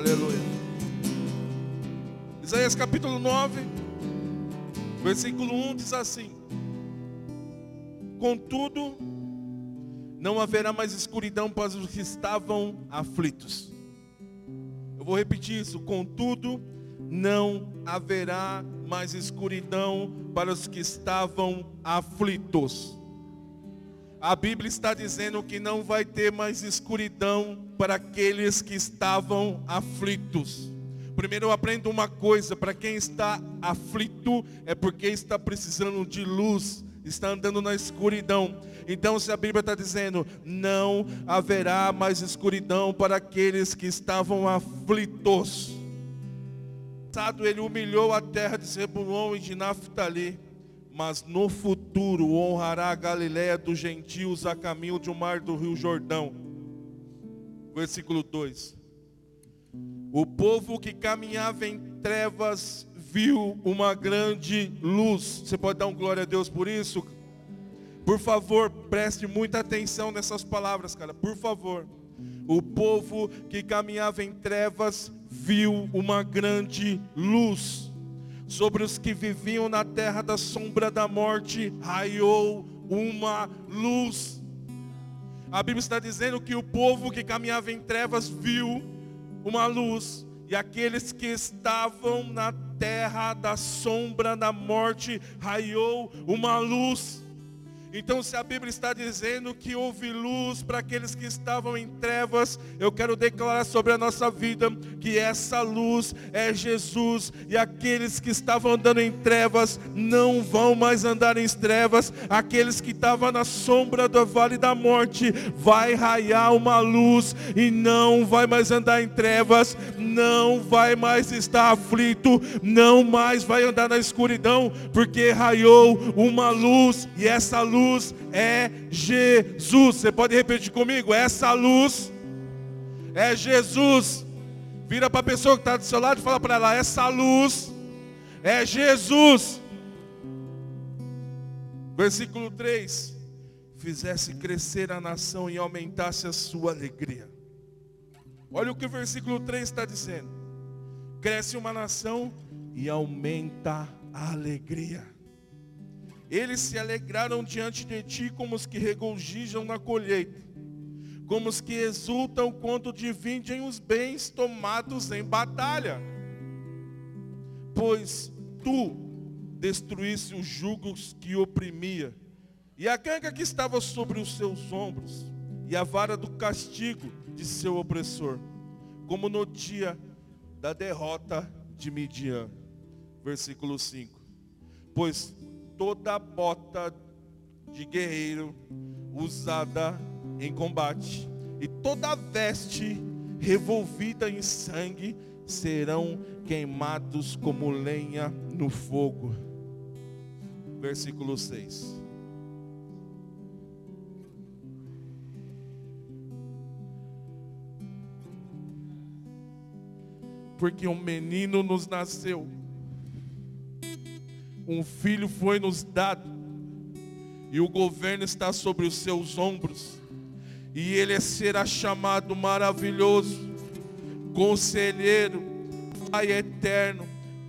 Aleluia. Isaías capítulo 9, versículo 1 diz assim: Contudo, não haverá mais escuridão para os que estavam aflitos. Eu vou repetir isso. Contudo, não haverá mais escuridão para os que estavam aflitos. A Bíblia está dizendo que não vai ter mais escuridão para aqueles que estavam aflitos. Primeiro eu aprendo uma coisa, para quem está aflito é porque está precisando de luz, está andando na escuridão. Então se a Bíblia está dizendo, não haverá mais escuridão para aqueles que estavam aflitos. Ele humilhou a terra de Zebulon e de Naphtali mas no futuro honrará a Galiléia dos gentios a caminho de um mar do rio Jordão. Versículo 2. O povo que caminhava em trevas viu uma grande luz. Você pode dar um glória a Deus por isso? Por favor, preste muita atenção nessas palavras, cara. Por favor. O povo que caminhava em trevas viu uma grande luz sobre os que viviam na terra da sombra da morte, raiou uma luz. A Bíblia está dizendo que o povo que caminhava em trevas viu uma luz, e aqueles que estavam na terra da sombra da morte, raiou uma luz. Então, se a Bíblia está dizendo que houve luz para aqueles que estavam em trevas, eu quero declarar sobre a nossa vida que essa luz é Jesus, e aqueles que estavam andando em trevas não vão mais andar em trevas, aqueles que estavam na sombra do vale da morte, vai raiar uma luz e não vai mais andar em trevas, não vai mais estar aflito, não mais vai andar na escuridão, porque raiou uma luz, e essa luz luz é Jesus. Você pode repetir comigo? Essa luz é Jesus. Vira para a pessoa que está do seu lado e fala para ela: essa luz é Jesus. Versículo 3: Fizesse crescer a nação e aumentasse a sua alegria. Olha o que o versículo 3 está dizendo: Cresce uma nação e aumenta a alegria. Eles se alegraram diante de ti como os que regozijam na colheita, como os que exultam quando dividem os bens tomados em batalha. Pois tu destruísse os jugos que oprimia, e a canga que estava sobre os seus ombros, e a vara do castigo de seu opressor, como no dia da derrota de Midian. Versículo 5. Pois toda bota de guerreiro usada em combate, e toda veste revolvida em sangue serão queimados como lenha no fogo. Versículo 6. Porque um menino nos nasceu um filho foi nos dado, e o governo está sobre os seus ombros, e ele será chamado maravilhoso, conselheiro, Pai eterno,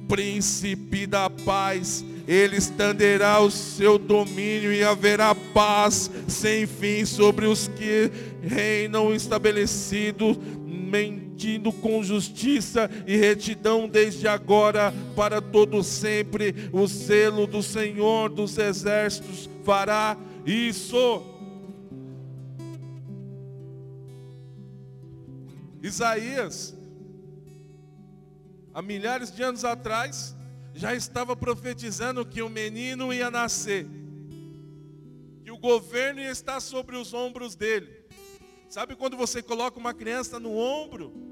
príncipe da paz. Ele estenderá o seu domínio e haverá paz sem fim sobre os que reinam estabelecidos com justiça e retidão desde agora para todo sempre. O selo do Senhor dos exércitos fará isso. Isaías, há milhares de anos atrás, já estava profetizando que o um menino ia nascer, que o governo ia estar sobre os ombros dele. Sabe quando você coloca uma criança no ombro,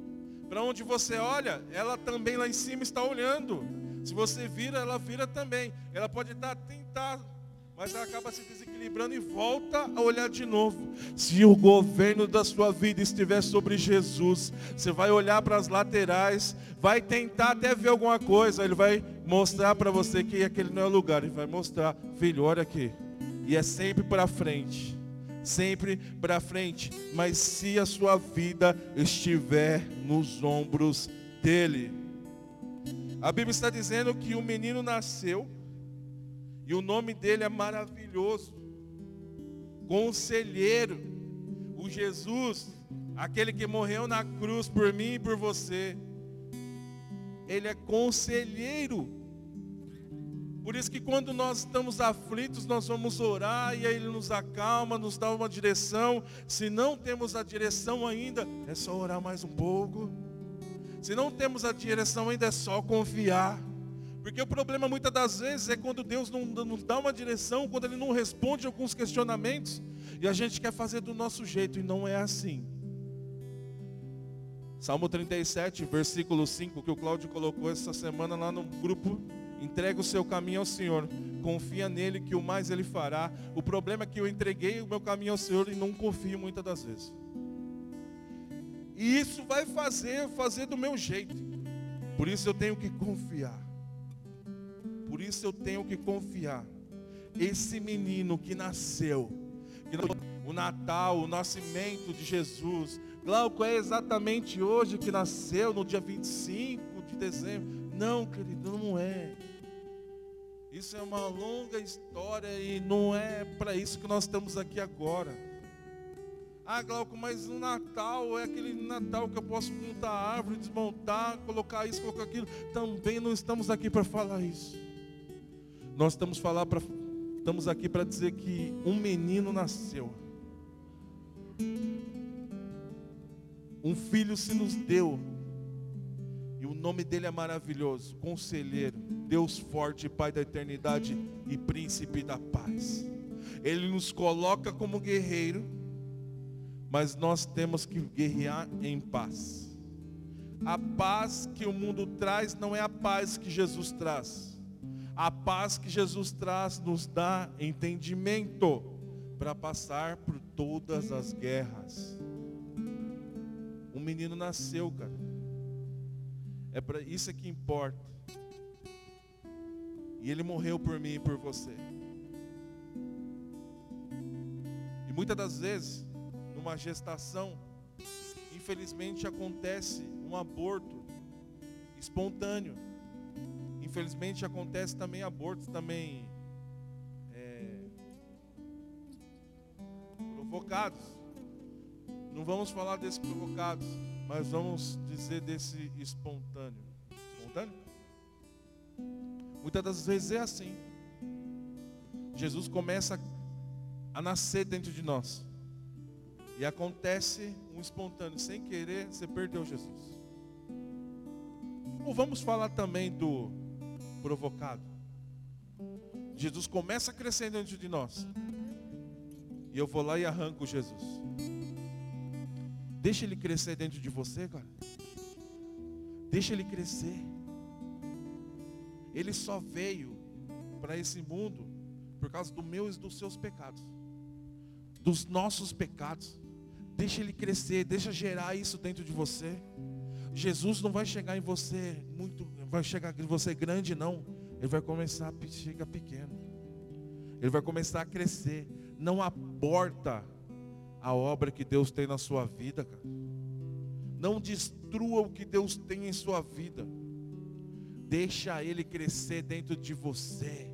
para onde você olha, ela também lá em cima está olhando. Se você vira, ela vira também. Ela pode estar tentar, mas ela acaba se desequilibrando e volta a olhar de novo. Se o governo da sua vida estiver sobre Jesus, você vai olhar para as laterais, vai tentar até ver alguma coisa, ele vai mostrar para você que aquele não é o lugar, ele vai mostrar, filho, olha aqui. E é sempre para frente sempre para frente, mas se a sua vida estiver nos ombros dele. A Bíblia está dizendo que o menino nasceu e o nome dele é maravilhoso. Conselheiro, o Jesus, aquele que morreu na cruz por mim e por você. Ele é conselheiro. Por isso que quando nós estamos aflitos, nós vamos orar e ele nos acalma, nos dá uma direção. Se não temos a direção ainda, é só orar mais um pouco. Se não temos a direção ainda, é só confiar. Porque o problema muitas das vezes é quando Deus não nos dá uma direção, quando Ele não responde alguns questionamentos, e a gente quer fazer do nosso jeito, e não é assim. Salmo 37, versículo 5, que o Cláudio colocou essa semana lá no grupo. Entrega o seu caminho ao Senhor, confia nele que o mais ele fará. O problema é que eu entreguei o meu caminho ao Senhor e não confio muitas das vezes. E isso vai fazer, fazer do meu jeito. Por isso eu tenho que confiar. Por isso eu tenho que confiar. Esse menino que nasceu, que o Natal, o nascimento de Jesus. Glauco é exatamente hoje que nasceu, no dia 25 de dezembro. Não, querido, não é. Isso é uma longa história e não é para isso que nós estamos aqui agora. Ah, Glauco, mas o Natal é aquele Natal que eu posso montar a árvore, desmontar, colocar isso, colocar aquilo. Também não estamos aqui para falar isso. Nós estamos, falar pra, estamos aqui para dizer que um menino nasceu. Um filho se nos deu. E o nome dele é maravilhoso. Conselheiro, Deus forte, Pai da eternidade e príncipe da paz. Ele nos coloca como guerreiro mas nós temos que guerrear em paz. A paz que o mundo traz não é a paz que Jesus traz. A paz que Jesus traz nos dá entendimento para passar por todas as guerras. Um menino nasceu, cara. É para isso é que importa. E ele morreu por mim e por você. E muitas das vezes numa gestação, infelizmente acontece um aborto espontâneo. Infelizmente acontece também abortos também é, provocados. Não vamos falar desses provocados, mas vamos dizer desse espontâneo. Espontâneo? Muitas das vezes é assim. Jesus começa a nascer dentro de nós. E acontece um espontâneo, sem querer, você perdeu Jesus. Ou vamos falar também do provocado. Jesus começa a crescer dentro de nós. E eu vou lá e arranco Jesus. Deixa ele crescer dentro de você, cara. Deixa ele crescer. Ele só veio para esse mundo por causa do meu e dos seus pecados. Dos nossos pecados. Deixa ele crescer, deixa gerar isso dentro de você. Jesus não vai chegar em você muito, vai chegar em você grande não. Ele vai começar a chegar pequeno. Ele vai começar a crescer. Não aborta a obra que Deus tem na sua vida, cara. Não destrua o que Deus tem em sua vida. Deixa ele crescer dentro de você.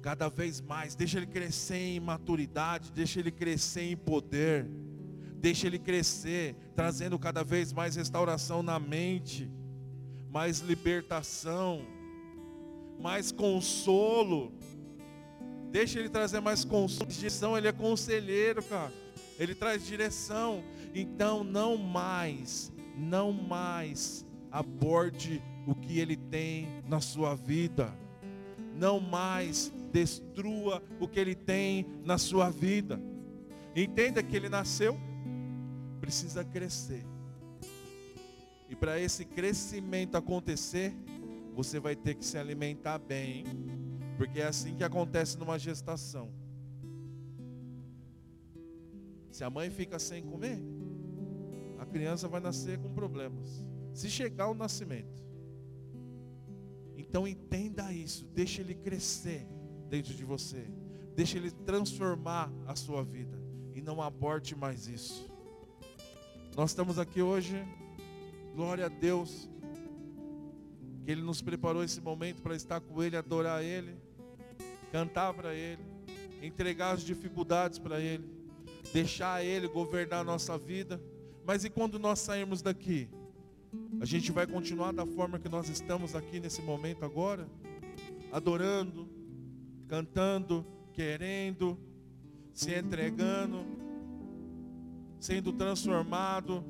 Cada vez mais, deixa ele crescer em maturidade, deixa ele crescer em poder. Deixa ele crescer, trazendo cada vez mais restauração na mente, mais libertação, mais consolo. Deixa ele trazer mais consolo, ele é conselheiro, cara. Ele traz direção. Então não mais, não mais aborde o que ele tem na sua vida. Não mais destrua o que ele tem na sua vida. Entenda que ele nasceu precisa crescer. E para esse crescimento acontecer, você vai ter que se alimentar bem, porque é assim que acontece numa gestação. Se a mãe fica sem comer, a criança vai nascer com problemas. Se chegar o nascimento. Então entenda isso, deixe ele crescer dentro de você. Deixe ele transformar a sua vida. e não aborte mais isso. Nós estamos aqui hoje, glória a Deus, que Ele nos preparou esse momento para estar com Ele, adorar Ele, cantar para Ele, entregar as dificuldades para Ele, deixar Ele governar a nossa vida. Mas e quando nós sairmos daqui? A gente vai continuar da forma que nós estamos aqui nesse momento agora? Adorando, cantando, querendo, se entregando, sendo transformado.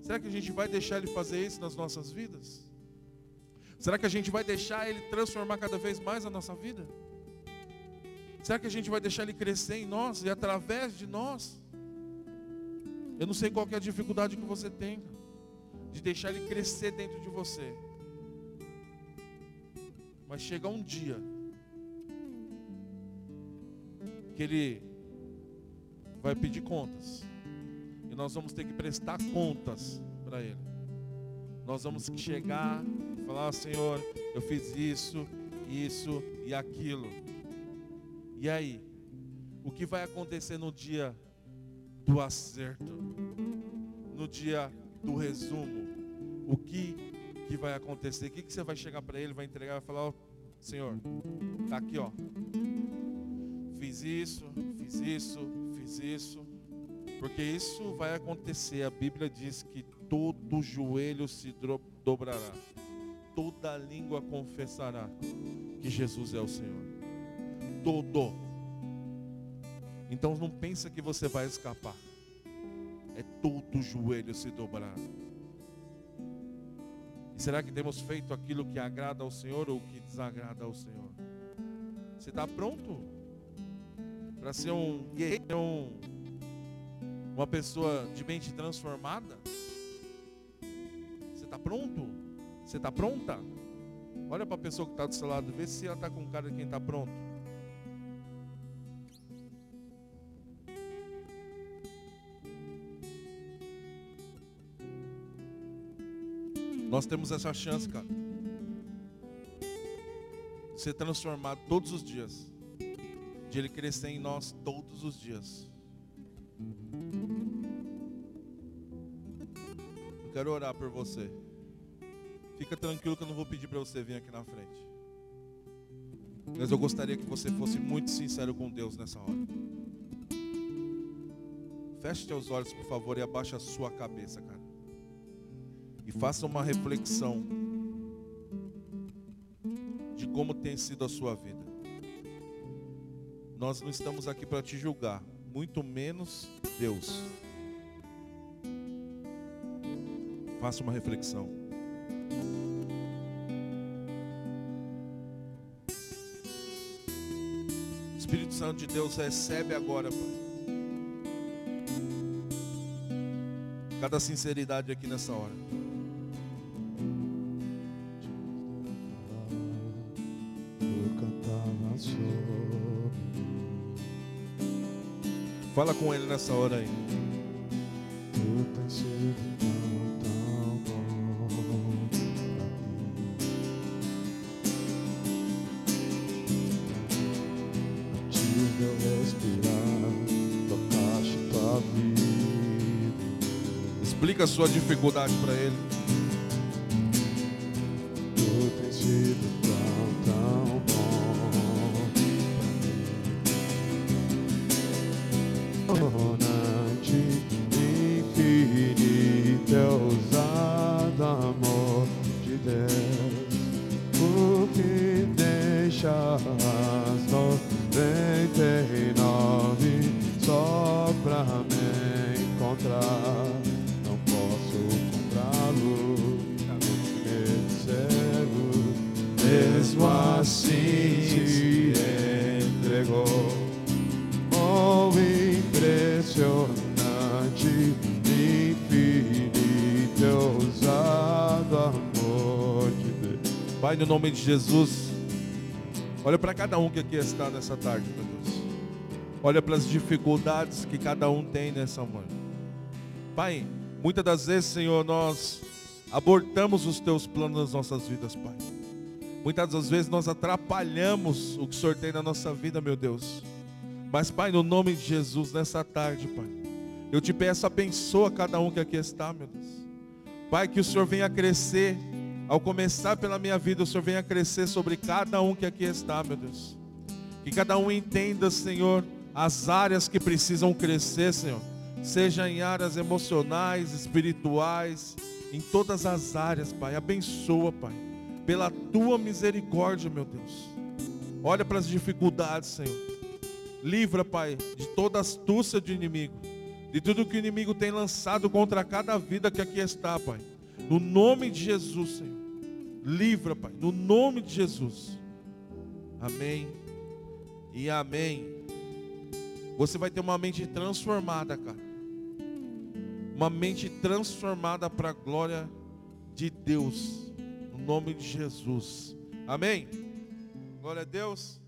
Será que a gente vai deixar Ele fazer isso nas nossas vidas? Será que a gente vai deixar Ele transformar cada vez mais a nossa vida? Será que a gente vai deixar Ele crescer em nós e através de nós? Eu não sei qual é a dificuldade que você tem de deixar Ele crescer dentro de você. Mas chega um dia que Ele vai pedir contas. E nós vamos ter que prestar contas para Ele. Nós vamos chegar e falar, ah, Senhor, eu fiz isso, isso e aquilo. E aí? O que vai acontecer no dia do acerto? No dia do resumo? O que, que vai acontecer? O que, que você vai chegar para ele, vai entregar e falar, oh, Senhor, tá aqui ó. Fiz isso, fiz isso, fiz isso. Porque isso vai acontecer. A Bíblia diz que todo joelho se dobrará, toda língua confessará que Jesus é o Senhor. Todo. Então não pensa que você vai escapar. É todo joelho se dobrar. Será que temos feito aquilo que agrada ao Senhor ou que desagrada ao Senhor? Você está pronto para ser um guerreiro, um uma pessoa de mente transformada? Você está pronto? Você está pronta? Olha para a pessoa que está do seu lado, vê se ela está com cara de quem está pronto. Nós temos essa chance, cara. De ser transformado todos os dias. De Ele crescer em nós todos os dias. Eu quero orar por você. Fica tranquilo que eu não vou pedir para você vir aqui na frente. Mas eu gostaria que você fosse muito sincero com Deus nessa hora. Feche seus olhos, por favor, e abaixe a sua cabeça, cara. E faça uma reflexão de como tem sido a sua vida. Nós não estamos aqui para te julgar, muito menos Deus. Faça uma reflexão. Espírito Santo de Deus recebe agora, Pai. Cada sinceridade aqui nessa hora. Fala com ele nessa hora aí. Explica a sua dificuldade para ele. Impressionante, infinito, ousado amor de Deus. Pai, no nome de Jesus, olha para cada um que aqui está nessa tarde, meu Deus. Olha para as dificuldades que cada um tem nessa manhã. Pai, muitas das vezes, Senhor, nós abortamos os teus planos nas nossas vidas, Pai. Muitas das vezes nós atrapalhamos o que o Senhor tem na nossa vida, meu Deus. Mas, Pai, no nome de Jesus, nessa tarde, Pai, eu te peço, abençoa cada um que aqui está, meu Deus. Pai, que o Senhor venha crescer, ao começar pela minha vida, o Senhor venha crescer sobre cada um que aqui está, meu Deus. Que cada um entenda, Senhor, as áreas que precisam crescer, Senhor. Seja em áreas emocionais, espirituais, em todas as áreas, Pai. Abençoa, Pai. Pela tua misericórdia, meu Deus. Olha para as dificuldades, Senhor. Livra, Pai, de toda astúcia do inimigo. De tudo que o inimigo tem lançado contra cada vida que aqui está, Pai. No nome de Jesus, Senhor. Livra, Pai. No nome de Jesus. Amém. E amém. Você vai ter uma mente transformada, cara uma mente transformada para a glória de Deus, no nome de Jesus. Amém? Glória a Deus.